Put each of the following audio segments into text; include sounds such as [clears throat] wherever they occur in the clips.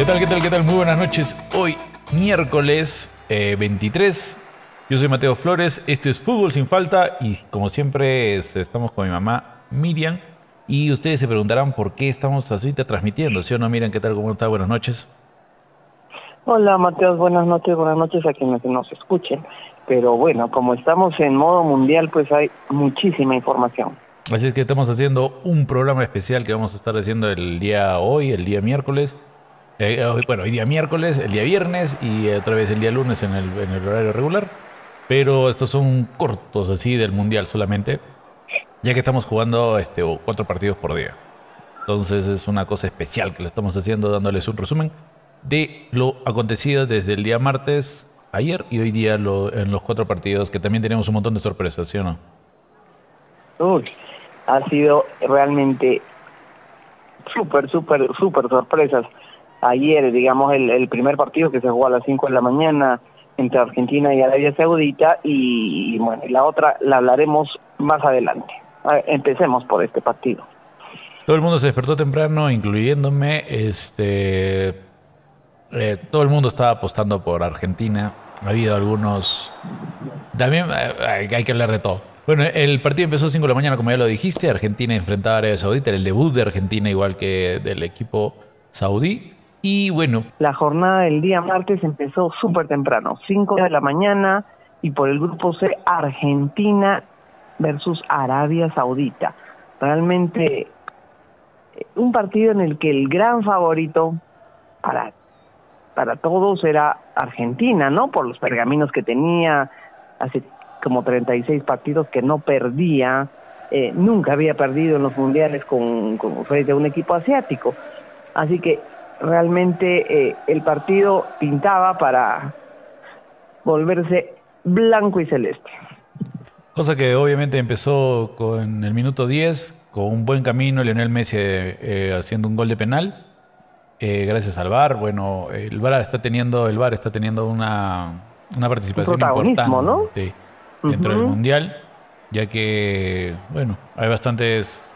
¿Qué tal, qué tal, qué tal? Muy buenas noches. Hoy, miércoles 23. Eh, Yo soy Mateo Flores. Esto es Fútbol Sin Falta. Y como siempre, estamos con mi mamá Miriam. Y ustedes se preguntarán por qué estamos ahorita transmitiendo. ¿Sí o no? Miriam, ¿qué tal? ¿Cómo está? Buenas noches. Hola, Mateo. Buenas noches. Buenas noches a quienes nos escuchen. Pero bueno, como estamos en modo mundial, pues hay muchísima información. Así es que estamos haciendo un programa especial que vamos a estar haciendo el día hoy, el día miércoles eh, bueno, hoy día miércoles, el día viernes y otra vez el día lunes en el, horario regular. Pero estos son cortos así del mundial solamente, ya que estamos jugando este, cuatro partidos por día. Entonces es una cosa especial que le estamos haciendo, dándoles un resumen de lo acontecido desde el día martes, ayer y hoy día lo, en los cuatro partidos, que también tenemos un montón de sorpresas, ¿sí o no? Uy, ha sido realmente súper, súper, súper sorpresas ayer, digamos, el, primer partido que se jugó a las 5 de la mañana entre Argentina y Arabia Saudita y, bueno, la otra la hablaremos más adelante. empecemos por este partido. Todo el mundo se despertó temprano, incluyéndome. Este, eh, todo el mundo estaba apostando por Argentina. Ha habido algunos. También eh, hay que hablar de todo. Bueno, el partido empezó a las 5 de la mañana, como ya lo dijiste. Argentina enfrentaba a Arabia Saudita. Era el debut de Argentina, igual que del equipo saudí. Y bueno. La jornada del día martes empezó súper temprano, 5 de la mañana, y por el grupo C, Argentina versus Arabia Saudita. Realmente eh, un partido en el que el gran favorito para, para todos era Argentina, ¿no? Por los pergaminos que tenía, hace como 36 partidos que no perdía, eh, nunca había perdido en los mundiales con, con frente a un equipo asiático. Así que realmente eh, el partido pintaba para volverse blanco y celeste. Cosa que obviamente empezó con el minuto 10, con un buen camino, Lionel Messi eh, haciendo un gol de penal. Eh, gracias al VAR, bueno, el VAR está teniendo, el VAR está teniendo una, una participación importante dentro del Mundial, ya que, bueno, hay bastantes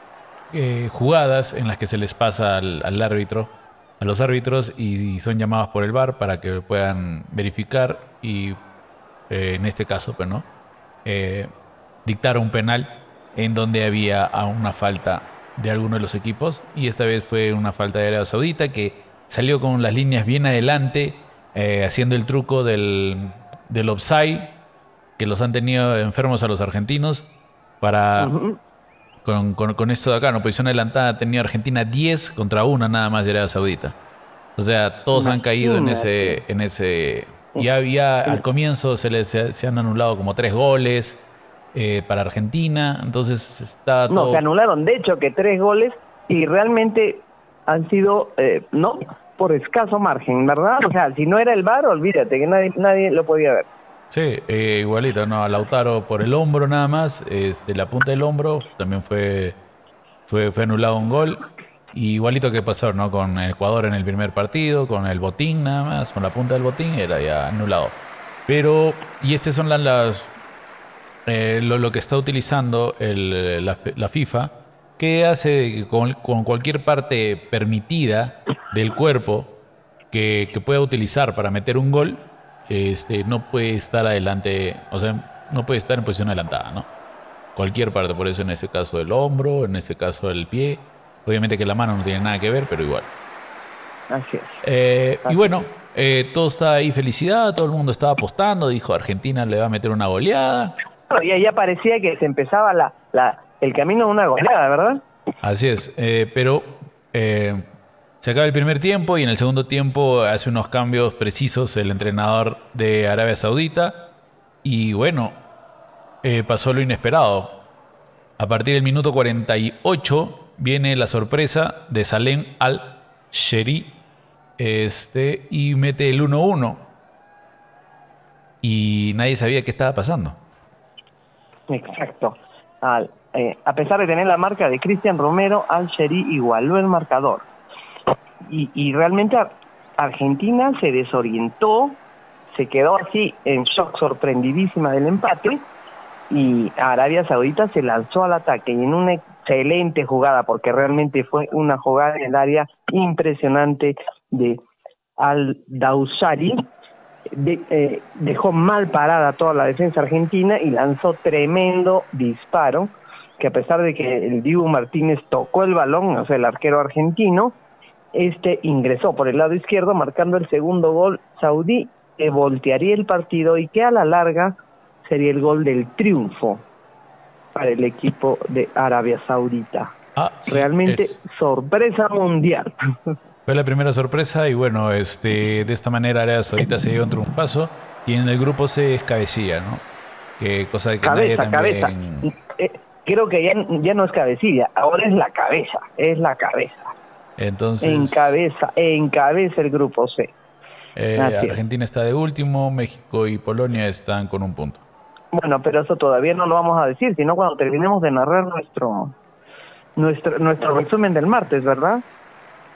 jugadas en las que se les pasa al árbitro a los árbitros y, son llamados por el VAR para que puedan verificar y eh, en este caso, pues, ¿no? Eh, dictar un penal en donde había una falta de alguno de los equipos y esta vez fue una falta de Arabia Saudita que salió con las líneas bien adelante eh, haciendo el truco del, del offside que los han tenido enfermos a los argentinos para con, con, esto de acá, en posición adelantada tenía Argentina 10 contra 1 nada más de Arabia Saudita. O sea, todos han caído en ese, en ese. Ya, había al comienzo se les se, han anulado como tres goles eh, para Argentina, entonces está todo. No, se anularon, de hecho, que tres goles y realmente han sido, eh, no, por escaso margen, ¿verdad? O sea, si no era el VAR, olvídate que nadie, nadie lo podía ver. Sí, eh, igualito, no, Lautaro por el hombro nada más, es de la punta del hombro, también fue, fue, fue anulado un gol. igualito que pasó, ¿no? Con Ecuador en el primer partido, con el botín nada más, con la punta del botín, era ya anulado. Pero, y estas son las, eh, lo, que está utilizando el, la, FIFA, que hace con, con, cualquier parte permitida del cuerpo que, que pueda utilizar para meter un gol, este, no puede estar adelante, o sea, no puede estar en posición adelantada, ¿no? Cualquier parte, por eso en ese caso el hombro, en ese caso el pie, obviamente que la mano no tiene nada que ver, pero igual. Así es. Eh, y bueno, eh, todo está ahí felicidad, todo el mundo estaba apostando, dijo Argentina le va a meter una goleada. Ya, ya parecía que se empezaba la, la, el camino de una goleada, ¿verdad? Así es, eh, pero se acaba el primer tiempo y en el segundo tiempo hace unos cambios precisos el entrenador de Arabia Saudita. Y bueno, eh, pasó lo inesperado. A partir del minuto 48 viene la sorpresa de Salem al-Sheri este, y mete el 1-1. Y nadie sabía qué estaba pasando. Exacto. Eh, a pesar de tener la marca de Cristian Romero, al-Sheri igualó el marcador y, realmente Argentina se desorientó, se quedó así en shock, sorprendidísima del empate, y Arabia Saudita se lanzó al ataque y en una excelente jugada, porque realmente fue una jugada en el área impresionante de al Dausari, eh, dejó mal parada toda la defensa argentina y lanzó tremendo disparo, que a pesar de que el Dibu Martínez tocó el balón, o sea, el arquero argentino, este ingresó por el lado izquierdo, marcando el segundo gol saudí, que voltearía el partido y que a la larga sería el gol del triunfo para el equipo de Arabia Saudita. Ah, Realmente sorpresa mundial. [laughs] Fue la primera sorpresa y bueno, este, de esta manera Arabia Saudita se dio un triunfazo y en el grupo se escabecía, ¿no? Que cosa que cabeza, cabeza. Eh, creo que ya, ya no es cabecilla, ahora es la cabeza, es la cabeza. Entonces. Encabeza, encabeza el grupo C. Eh, Argentina está de último, México y Polonia están con un punto. Bueno, pero eso todavía no lo vamos a decir, sino cuando terminemos de narrar nuestro nuestro nuestro resumen del martes, ¿verdad?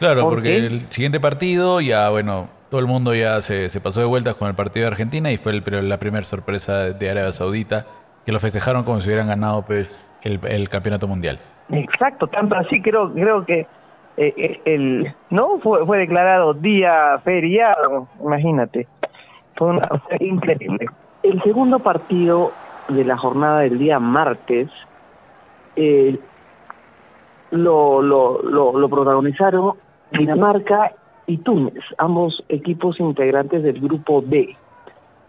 Claro, porque el siguiente partido ya, bueno, todo el mundo ya se, se pasó de vueltas con el partido de Argentina y fue el, la primera sorpresa de Arabia Saudita, que lo festejaron como si hubieran ganado pues el, el campeonato mundial. Exacto, tanto así creo creo que eh, eh, el no fue, fue declarado día feriado, imagínate. Fue, una, increíble. El segundo partido de la jornada del día martes eh, lo, lo, lo, protagonizaron Dinamarca y Túnez, ambos equipos integrantes del grupo D.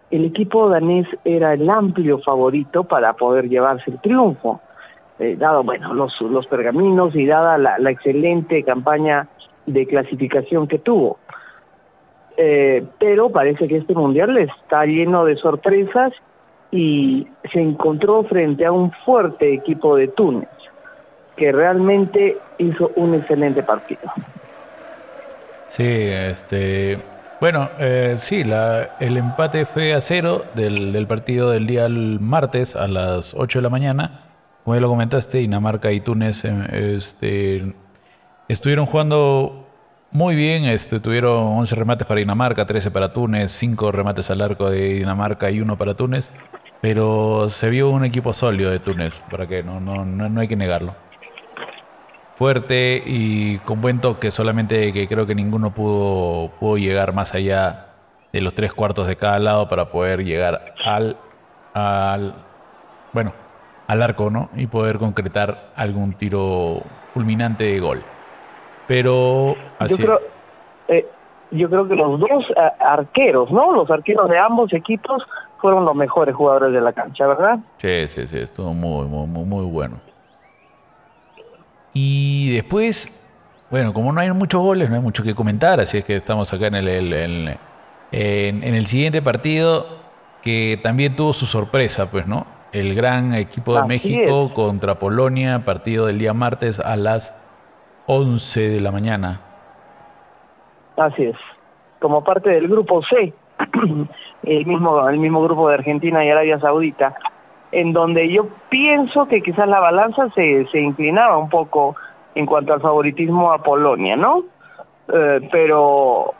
El equipo danés era el amplio favorito para poder llevarse el triunfo, eh, dado bueno los, los pergaminos y dada la, la excelente campaña de clasificación que tuvo. Eh, pero parece que este mundial está lleno de sorpresas y se encontró frente a un fuerte equipo de Túnez, que realmente hizo un excelente partido. Sí, este, bueno, eh, sí, la, el empate fue a cero del, del partido del día martes a las 8 de la mañana. Como ya lo comentaste, Dinamarca y Túnez eh, este, estuvieron jugando muy bien, este, tuvieron 11 remates para Dinamarca, 13 para Túnez, 5 remates al arco de Dinamarca y uno para Túnez, pero se vio un equipo sólido de Túnez, para que no, no, no, hay que negarlo. Fuerte y con buen toque, solamente que creo que ninguno pudo, pudo llegar más allá de los tres cuartos de cada lado para poder llegar al, al bueno, al arco, ¿no? Y poder concretar algún tiro fulminante de gol. Pero así. Yo creo, eh, yo creo que los dos eh, arqueros, ¿no? Los arqueros de ambos equipos fueron los mejores jugadores de la cancha, ¿verdad? Sí, sí, sí, estuvo muy, muy, muy, bueno. Y después, bueno, como no hay muchos goles, no hay mucho que comentar, así es que estamos acá en el, en, el siguiente partido que también tuvo su sorpresa, pues, ¿no? El gran equipo de México contra Polonia, partido del día martes a las 11 de la mañana. Así es. Como parte del grupo C, [clears throat] el mismo, el mismo grupo de Argentina y Arabia Saudita, en donde yo pienso que quizás la balanza se, se inclinaba un poco en cuanto al favoritismo a Polonia, ¿no? Eh, pero,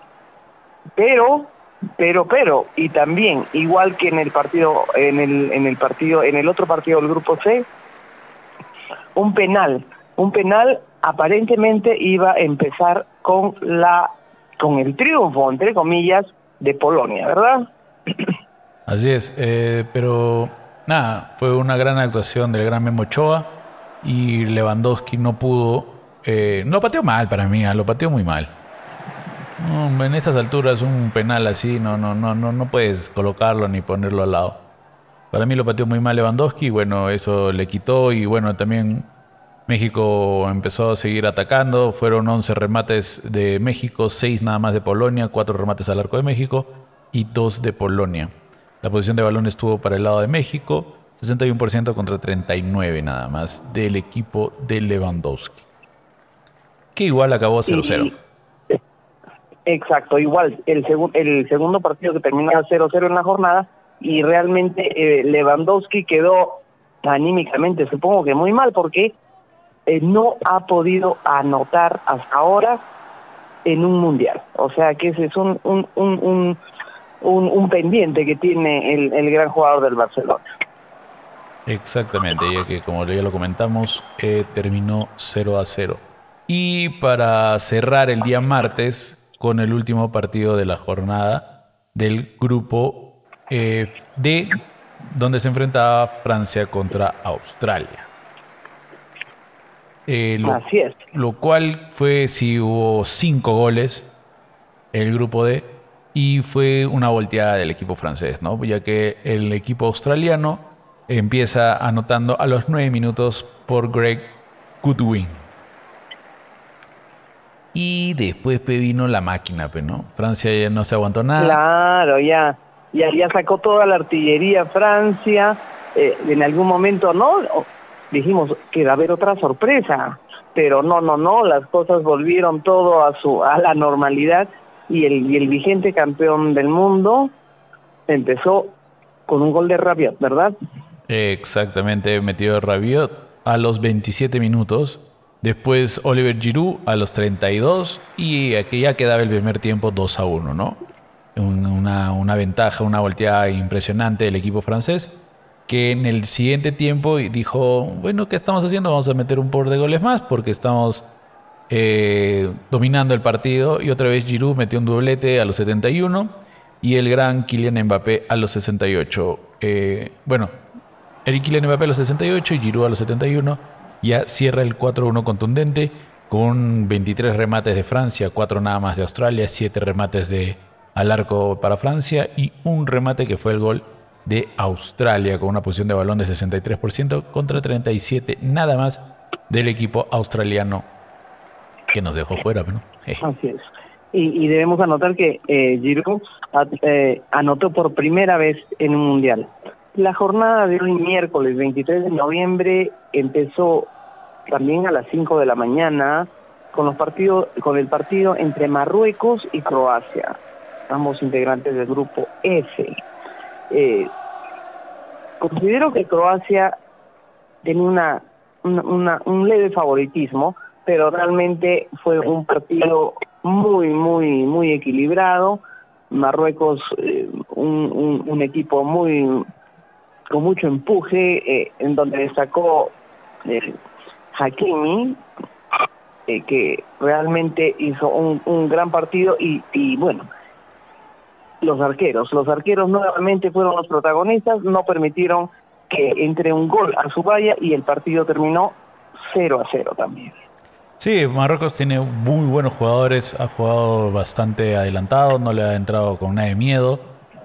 pero, pero, pero, y también, igual que en el partido, en el, en el partido, en el otro partido del grupo C, un penal, un penal aparentemente iba a empezar con la con el triunfo entre comillas de Polonia, ¿verdad? [clears throat] Así es, eh, pero nada, fue una gran actuación del gran Memo Ochoa y Lewandowski no pudo, eh, no lo pateó mal para mí, ah, lo pateó muy mal. En estas alturas un penal así no, no, no, no, no puedes colocarlo ni ponerlo al lado. Para mí lo pateó muy mal Lewandowski, bueno, eso le quitó y bueno, también México empezó a seguir atacando, fueron 11 remates de México, 6 nada más de Polonia, 4 remates al arco de México y 2 de Polonia. La posición de balón estuvo para el lado de México, 61% contra 39 nada más del equipo de Lewandowski. Que igual acabó 0-0. Exacto, igual el, segundo partido que terminó 0-0 en la jornada y realmente eh, Lewandowski quedó anímicamente supongo que muy mal porque eh, no ha podido anotar hasta ahora en un mundial. O sea que ese es un, un, un, un, pendiente que tiene el, el, gran jugador del Barcelona. Exactamente, ya que como ya lo comentamos, eh, terminó 0 a 0. Y para cerrar el día martes, con el último partido de la jornada del grupo eh, D, donde se enfrentaba Francia contra Australia. Eh, lo, Así es. Lo cual fue, si hubo cinco goles, el grupo D, y fue una volteada del equipo francés, ¿no? Ya que el equipo australiano empieza anotando a los nueve minutos por Greg Goodwin. Y después vino la máquina, ¿no? Francia ya no se aguantó nada. Claro, ya, ya, ya sacó toda la artillería Francia. Eh, en algún momento, ¿no? Dijimos que va a haber otra sorpresa, pero no, no, no, las cosas volvieron todo a su a la normalidad y el, y el vigente campeón del mundo empezó con un gol de Rabiot, ¿verdad? Exactamente, metió Rabiot a los 27 minutos. Después Oliver Giroud a los 32 y aquí ya quedaba el primer tiempo 2 a 1, ¿no? Una, ventaja, una volteada impresionante del equipo francés que en el siguiente tiempo dijo, bueno, ¿qué estamos haciendo? Vamos a meter un por de goles más porque estamos eh, dominando el partido y otra vez Giroud metió un doblete a los 71 y el gran Kylian Mbappé a los 68. Eh, bueno, Eric Kylian Mbappé a los 68 y Giroud a los 71 ya cierra el 4-1 contundente con 23 remates de Francia, 4 nada más de Australia, 7 remates de al arco para Francia y un remate que fue el gol de Australia con una posición de balón de 63% contra 37 nada más del equipo australiano que nos dejó fuera, ¿no? Así es. Y, debemos anotar que eh, Giroud eh, anotó por primera vez en un mundial. La jornada de hoy, miércoles 23 de noviembre, empezó también a las 5 de la mañana con los partidos, con el partido entre Marruecos y Croacia, ambos integrantes del grupo F. Eh, considero que Croacia tiene una, un leve favoritismo, pero realmente fue un partido muy, muy, muy equilibrado. Marruecos, eh, un, equipo muy con mucho empuje, eh, en donde destacó eh, Hakimi, eh, que realmente hizo un, gran partido y, y bueno, los arqueros. Los arqueros nuevamente fueron los protagonistas, no permitieron que entre un gol a su valla y el partido terminó 0 a 0 también. Sí, Marruecos tiene muy buenos jugadores, ha jugado bastante adelantado, no le ha entrado con nada de miedo.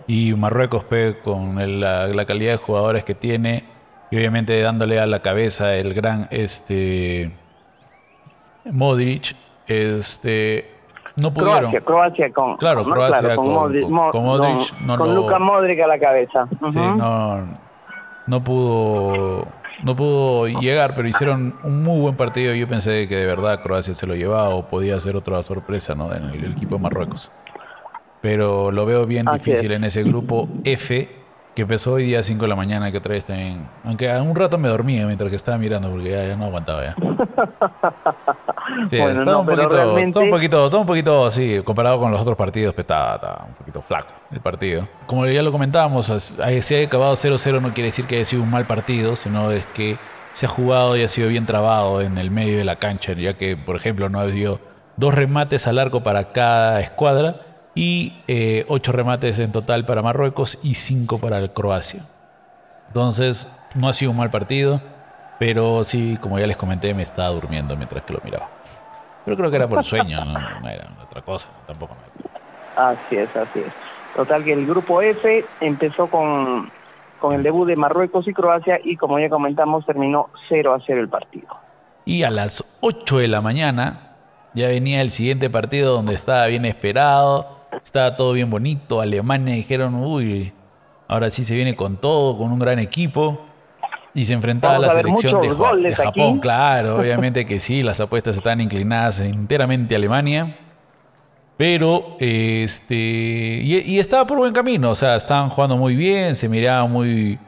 Y Marruecos, con la, calidad de jugadores que tiene, y obviamente dándole a la cabeza el gran este Modric, este no pudieron. Croacia, Croacia con, claro, Croacia con, Modric, con, Luka Modric a la cabeza. Sí, no, no pudo no pudo llegar, pero hicieron un muy buen partido. Yo pensé que de verdad Croacia se lo llevaba o podía ser otra sorpresa ¿no? en el equipo de Marruecos pero lo veo bien difícil en ese grupo F que empezó hoy día a 5 de la mañana, que otra vez también. Aunque a un rato me dormía mientras que estaba mirando porque ya, no aguantaba ya. [laughs] Sí, estaba, un poquito, un poquito, todo un poquito, sí, comparado con los otros partidos, pues estaba, un poquito flaco el partido. Como ya lo comentábamos, si ha acabado 0-0 no quiere decir que haya sido un mal partido, sino es que se ha jugado y ha sido bien trabado en el medio de la cancha, ya que, por ejemplo, no ha habido dos remates al arco para cada escuadra y eh, ocho remates en total para Marruecos y cinco para Croacia. Entonces, no ha sido un mal partido, pero sí, como ya les comenté, me estaba durmiendo mientras que lo miraba. Pero creo que era por sueño, no, era otra cosa, tampoco. Así es, así es. Total que el grupo F empezó con, con el debut de Marruecos y Croacia y como ya comentamos terminó 0 a 0 el partido. Y a las 8 de la mañana ya venía el siguiente partido donde estaba bien esperado, estaba todo bien bonito. Alemania dijeron, uy, ahora sí se viene con todo, con un gran equipo. Y se enfrentaba a la selección de, Japón. Claro, [laughs] obviamente que sí, las apuestas están inclinadas enteramente a Alemania. Pero, este, y, estaba por buen camino, o sea, estaban jugando muy bien, se miraban muy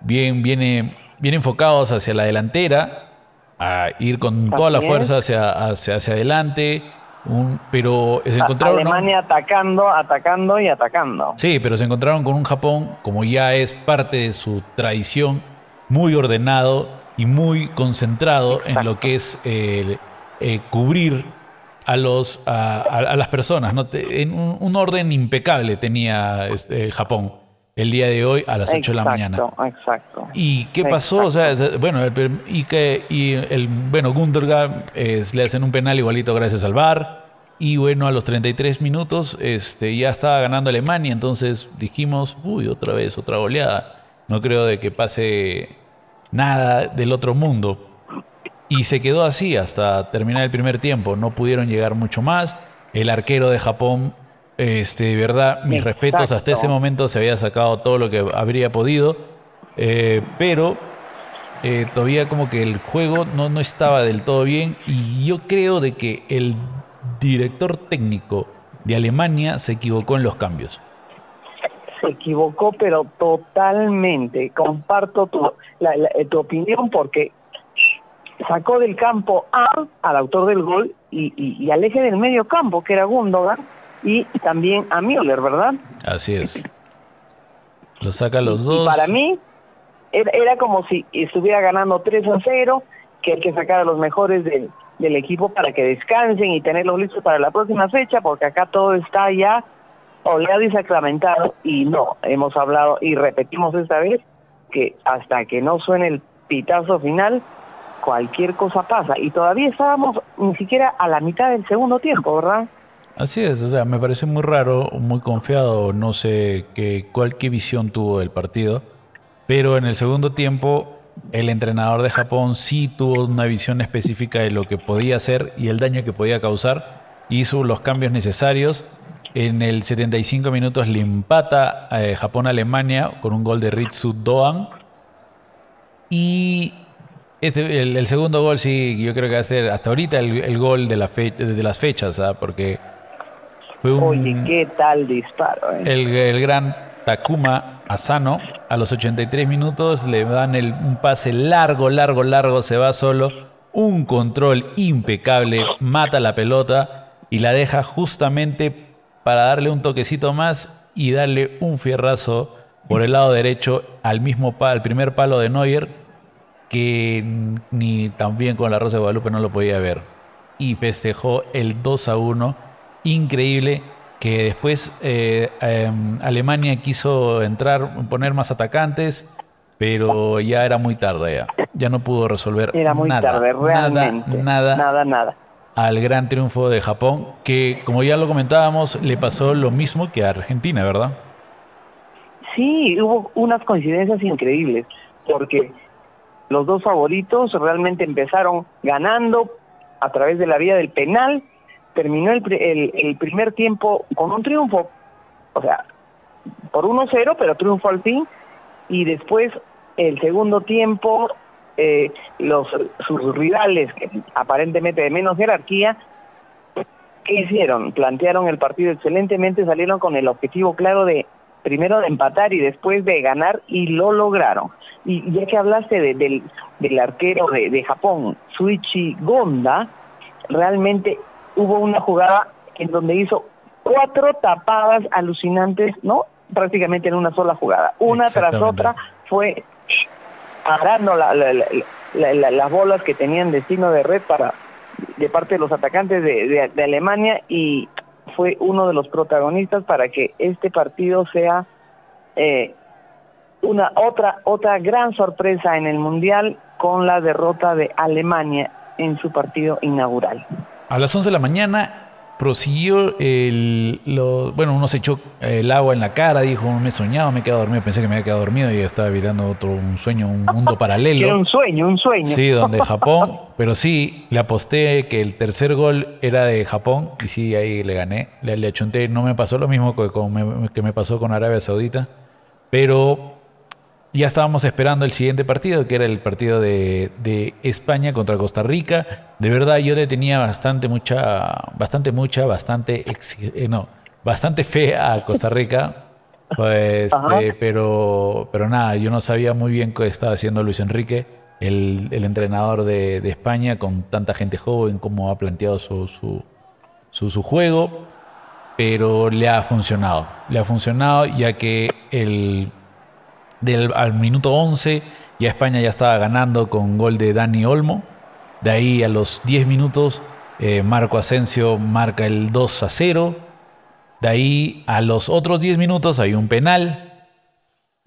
bien, bien, bien enfocados hacia la delantera, a ir con toda la fuerza hacia, hacia, hacia adelante pero se encontraron. Alemania atacando, atacando y atacando. Sí, pero se encontraron con un Japón, como ya es parte de su tradición, muy ordenado y muy concentrado en lo que es cubrir a, los, a, las personas. ¿no? En un, orden impecable tenía este, Japón el día de hoy a las 8 de la mañana. Exacto. ¿Y qué pasó? O sea, bueno, y que y el bueno Gundogan le hacen un penal igualito gracias al VAR. Y bueno, a los 33 minutos este, ya estaba ganando Alemania, entonces dijimos, uy, otra vez, otra goleada. No creo de que pase nada del otro mundo. Y se quedó así hasta terminar el primer tiempo. No pudieron llegar mucho más. El arquero de Japón, este, de verdad, mis respetos, hasta ese momento se había sacado todo lo que habría podido. Eh, pero eh, todavía como que el juego no, no estaba del todo bien. Y yo creo de que el director técnico de Alemania se equivocó en los cambios. Se equivocó, pero totalmente. Comparto tu, tu opinión porque sacó del campo A al autor del gol y, y, al eje del medio campo, que era Gundogan, y también a Müller, ¿verdad? Así es. Lo saca los dos. para mí era, como si estuviera ganando 3 a 0, que hay que sacar a los mejores del, del equipo para que descansen y tenerlos listos para la próxima fecha, porque acá todo está ya oleado y sacramentado y no, hemos hablado y repetimos esta vez que hasta que no suene el pitazo final, cualquier cosa pasa. Y todavía estábamos ni siquiera a la mitad del segundo tiempo, ¿verdad? Así es, o sea, me parece muy raro, muy confiado, no sé qué, cuál qué visión tuvo del partido, pero en el segundo tiempo el entrenador de Japón sí tuvo una visión específica de lo que podía hacer y el daño que podía causar, hizo los cambios necesarios. En el 75 minutos le empata a eh, Japón-Alemania con un gol de Ritsu Doan. Y este, el, segundo gol sí, yo creo que va a ser hasta ahorita el, gol de, la de las fechas, ¿ah? porque fue un... Oye, qué tal disparo. Eh. El, gran Takuma Asano, a los 83 minutos le dan el, un pase largo, largo, largo, se va solo, un control impecable, mata la pelota y la deja justamente para darle un toquecito más y darle un fierrazo por el lado derecho al mismo al primer palo de Neuer que ni también con la Rosa de Guadalupe no lo podía ver. Y festejó el 2 a 1. Increíble que después eh, em, Alemania quiso entrar, poner más atacantes, pero ya era muy tarde ya. Ya no pudo resolver era muy nada, tarde, realmente. Nada, nada, nada. Al gran triunfo de Japón, que como ya lo comentábamos, le pasó lo mismo que a Argentina, ¿verdad? Sí, hubo unas coincidencias increíbles, porque los dos favoritos realmente empezaron ganando a través de la vía del penal, terminó el, el, primer tiempo con un triunfo, o sea, por 1-0, pero triunfo al fin, y después el segundo tiempo eh, los sus rivales, aparentemente de menos jerarquía, ¿qué hicieron? Plantearon el partido excelentemente, salieron con el objetivo claro de primero de empatar y después de ganar y lo lograron. Y ya que hablaste del, del arquero de, de Japón, Suichi Gonda, realmente hubo una jugada en donde hizo cuatro tapadas alucinantes, ¿no? Prácticamente en una sola jugada. Una tras otra fue parando la, las bolas que tenían destino de red para de parte de los atacantes de, de Alemania y fue uno de los protagonistas para que este partido sea eh, una otra otra gran sorpresa en el mundial con la derrota de Alemania en su partido inaugural. A las 11 de la mañana prosiguió el. bueno, uno se echó el agua en la cara, dijo, me he soñado, me he quedado dormido. Pensé que me había quedado dormido y estaba evitando otro un sueño, un mundo paralelo. Era un sueño, un sueño. Sí, donde [laughs] Japón, pero sí, le aposté que el tercer gol era de Japón y sí, ahí le gané. Le, le achunté, no me pasó lo mismo que, que me pasó con Arabia Saudita, pero ya estábamos esperando el siguiente partido, que era el partido de, España contra Costa Rica. De verdad, yo le tenía bastante, mucha, bastante, mucha, bastante, eh, no, bastante fe a Costa Rica. [laughs] Pues, este, pero, pero nada, yo no sabía muy bien qué estaba haciendo Luis Enrique, el, entrenador de, España, con tanta gente joven, cómo ha planteado su, su, su, su juego. Pero le ha funcionado, le ha funcionado ya que el del, al minuto 11 ya España ya estaba ganando con gol de Dani Olmo. De ahí a los 10 minutos Eh, Marco Asensio marca el 2 a 0. De ahí a los otros 10 minutos hay un penal.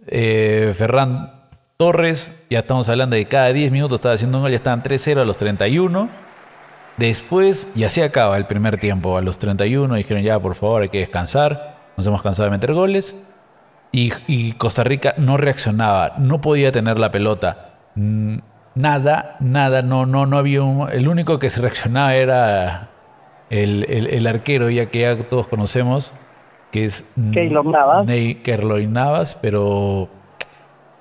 Eh, Ferran Torres, ya estamos hablando de cada 10 minutos estaba haciendo un gol, ya estaban 3-0 a los 31. Después, y así acaba el primer tiempo, a los 31 dijeron ya, por favor, hay que descansar, nos hemos cansado de meter goles. Y, Costa Rica no reaccionaba, no podía tener la pelota. Nada, nada, no, no, no había un... El único que se reaccionaba era el, arquero, ya que ya todos conocemos, que es Keylor Navas. Ney Navas, pero,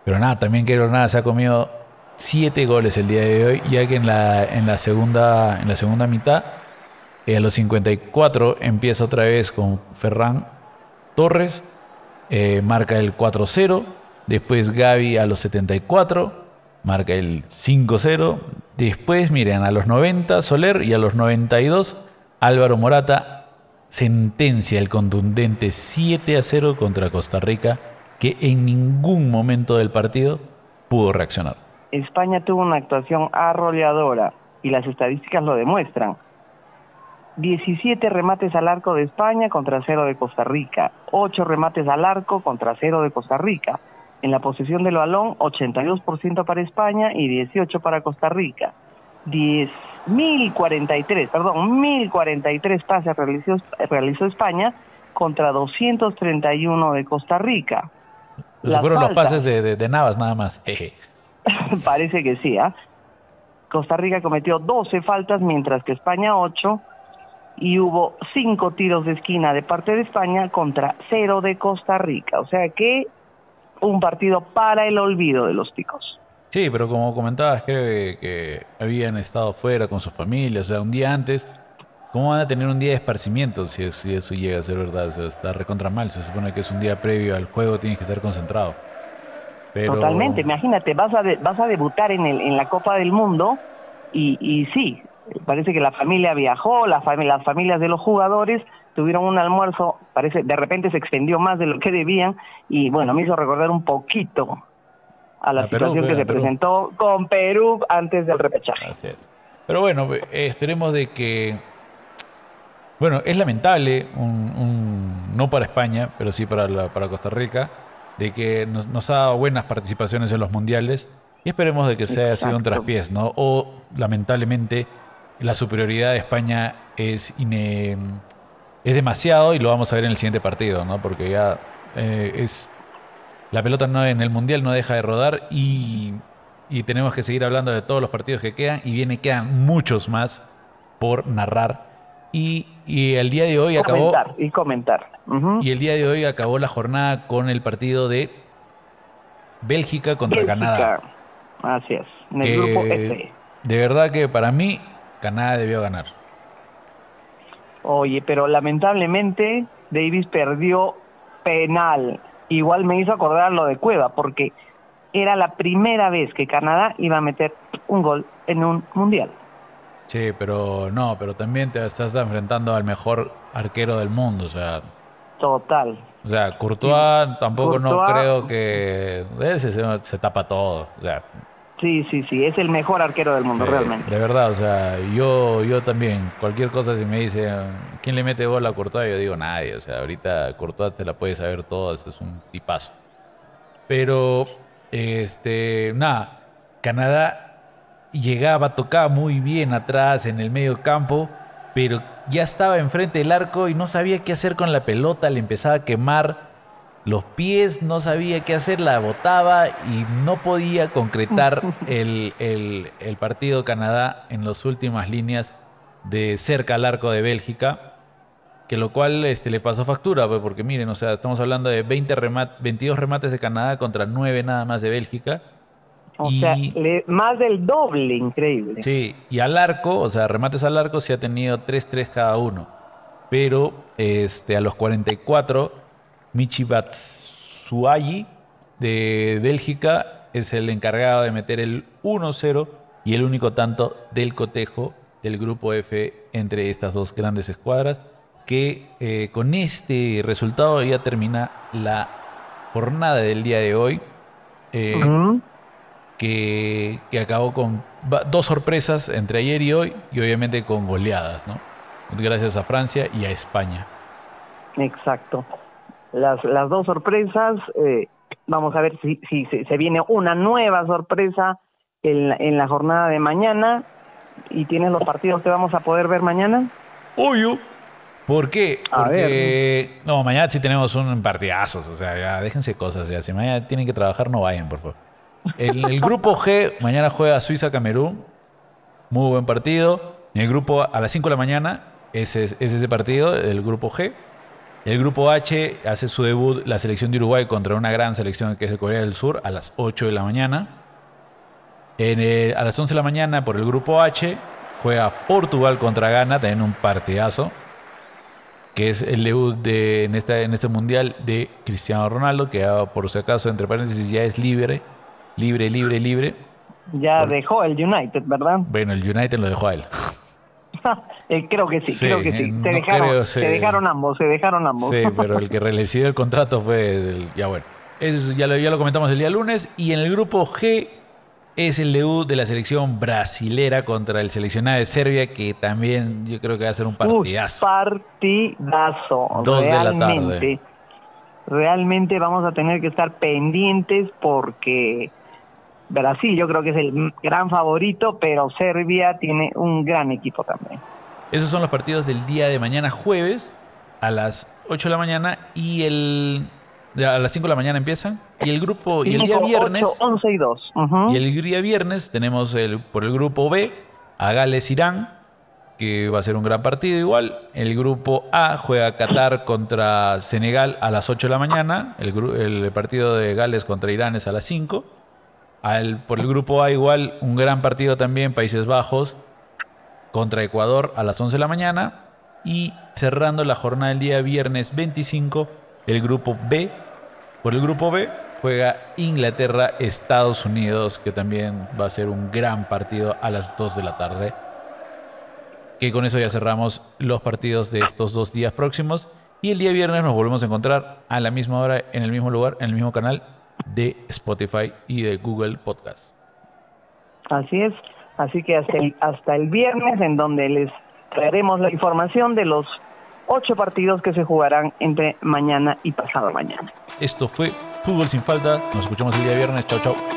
pero nada, también Keylor Navas se ha comido siete goles el día de hoy, ya que en la, en la, segunda, en la segunda mitad, eh, a los 54, empieza otra vez con Ferran Torres, eh, marca el 4-0, después Gaby a los 74, marca el 5-0, después miren, a los 90 Soler y a los 92 Álvaro Morata sentencia el contundente 7 0 contra Costa Rica, que en ningún momento del partido pudo reaccionar. España tuvo una actuación arrolladora y las estadísticas lo demuestran. 17 remates al arco de España contra 0 de Costa Rica, 8 remates al arco contra 0 de Costa Rica. En la posesión del balón, 82% para España y 18 para Costa Rica. 10.043, perdón, 1.043 pases realizó, realizó España contra 231 de Costa Rica. Esos fueron los pases de, de, Navas nada más. [laughs] Parece que sí, ¿ah? Costa Rica cometió 12 faltas, mientras que España 8, y hubo 5 tiros de esquina de parte de España contra 0 de Costa Rica. O sea que un partido para el olvido de los ticos. Sí, pero como comentabas, creo que, habían estado fuera con sus familias, o sea, un día antes. ¿Cómo van a tener un día de esparcimiento si, eso llega a ser verdad? O sea, está recontra mal. Se supone que es un día previo al juego, tienes que estar concentrado. Totalmente, imagínate, vas a, vas a debutar en, el, en la Copa del Mundo y, y sí, parece que la familia viajó, las familias de los jugadores tuvieron un almuerzo, parece, de repente se extendió más de lo que debían y bueno, me hizo recordar un poquito a la, situación que se presentó con Perú antes del repechaje. Así es. Pero bueno, eh, esperemos de que, bueno, es lamentable, un, no para España, pero sí para, para Costa Rica, de que nos, ha dado buenas participaciones en los mundiales y esperemos de que sea sido un traspiés, ¿no? O lamentablemente la superioridad de España es, es demasiado y lo vamos a ver en el siguiente partido, ¿no? Porque ya eh, es la pelota no en el mundial no deja de rodar y, tenemos que seguir hablando de todos los partidos que quedan y viene quedan muchos más por narrar y, el día de hoy acabó y comentar y el día de hoy acabó la jornada con el partido de Bélgica contra Canadá. Así es, en el grupo F. De verdad que para mí Canadá debió ganar. Oye, pero lamentablemente Davis perdió penal. Igual me hizo acordar lo de Cueva, porque era la primera vez que Canadá iba a meter un gol en un mundial. Sí, pero no, pero también te estás enfrentando al mejor arquero del mundo, o sea. Total. O sea, Courtois tampoco no creo que ese se, se, tapa todo, o sea. Sí, sí, sí, es el mejor arquero del mundo realmente. De verdad, o sea, yo yo también, cualquier cosa si me dice quién le mete gol a Courtois, yo digo nadie, o sea, ahorita Courtois te la puede saber todas, es un tipazo. Pero este, nada, Canadá llegaba, tocaba muy bien atrás en el medio campo, pero ya estaba enfrente del arco y no sabía qué hacer con la pelota, le empezaba a quemar los pies, no sabía qué hacer, la botaba y no podía concretar [laughs] el, el, partido Canadá en las últimas líneas de cerca al arco de Bélgica que lo cual este, le pasó factura, pues, porque miren, o sea, estamos hablando de 20 22 remates de Canadá contra 9 nada más de Bélgica. O sea, más del doble, increíble. Sí, y al arco, o sea, remates al arco se ha tenido 3-3 cada uno. Pero este, a los 44, Michi Batshuayi de Bélgica es el encargado de meter el 1-0 y el único tanto del cotejo del grupo F entre estas dos grandes escuadras, que eh, con este resultado ya termina la jornada del día de hoy. Eh, que, que acabó con dos sorpresas entre ayer y hoy y obviamente con goleadas, ¿no? Gracias a Francia y a España. Exacto. Las, las dos sorpresas, eh, vamos a ver si, si, se viene una nueva sorpresa en, en la jornada de mañana. ¿Y tienes los partidos que vamos a poder ver mañana? Obvio. ¿Por qué? Porque no, mañana sí tenemos un partidazo, o sea, ya déjense cosas, ya si mañana tienen que trabajar no vayan, por favor. El, el grupo G mañana juega Suiza-Camerún, muy buen partido. En el grupo a las 5 de la mañana ese es, ese partido, el grupo G. El grupo H hace su debut la selección de Uruguay contra una gran selección que es de Corea del Sur a las 8 de la mañana. En a las 11 de la mañana por el grupo H juega Portugal contra Ghana, también un partidazo que es el debut de, en, esta, en este mundial de Cristiano Ronaldo, que por si acaso, entre paréntesis, ya es libre, libre, libre, libre. Ya dejó el United, ¿verdad? Bueno, el United lo dejó a él. [laughs] Eh, creo que sí, creo que sí. Se, dejaron, se... dejaron, ambos, se dejaron ambos. Sí, [laughs] pero el que recibió el contrato fue, el, ya bueno, eso ya lo, ya lo comentamos el día lunes. Y en el grupo G es el debut de la selección brasilera contra el seleccionado de Serbia, que también yo creo que va a ser un partidazo. Un partidazo. Dos realmente, de la tarde. Realmente vamos a tener que estar pendientes porque Brasil yo creo que es el gran favorito, pero Serbia tiene un gran equipo también. Esos son los partidos del día de mañana jueves a las 8 de la mañana y el a las 5 de la mañana empiezan. Y el grupo, y el día viernes. 11 y 2. Y el día viernes tenemos el, por el grupo B a Gales-Irán, que va a ser un gran partido igual. El grupo A juega Qatar contra Senegal a las 8 de la mañana. El, el partido de Gales contra Irán es a las 5. Por el grupo A igual, un gran partido también, Países Bajos contra Ecuador a las 11 de la mañana. Y cerrando la jornada del día viernes 25, el grupo B por el grupo B juega Inglaterra, Estados Unidos, que también va a ser un gran partido a las 2 de la tarde. Que con eso ya cerramos los partidos de estos dos días próximos. Y el día viernes nos volvemos a encontrar a la misma hora, en el mismo lugar, en el mismo canal de Spotify y de Google Podcast. Así es. Así que hasta el, hasta el viernes, en donde les traeremos la información de los ocho partidos que se jugarán entre mañana y pasado mañana. Esto fue Fútbol sin falta. Nos escuchamos el día viernes. Chao, chao.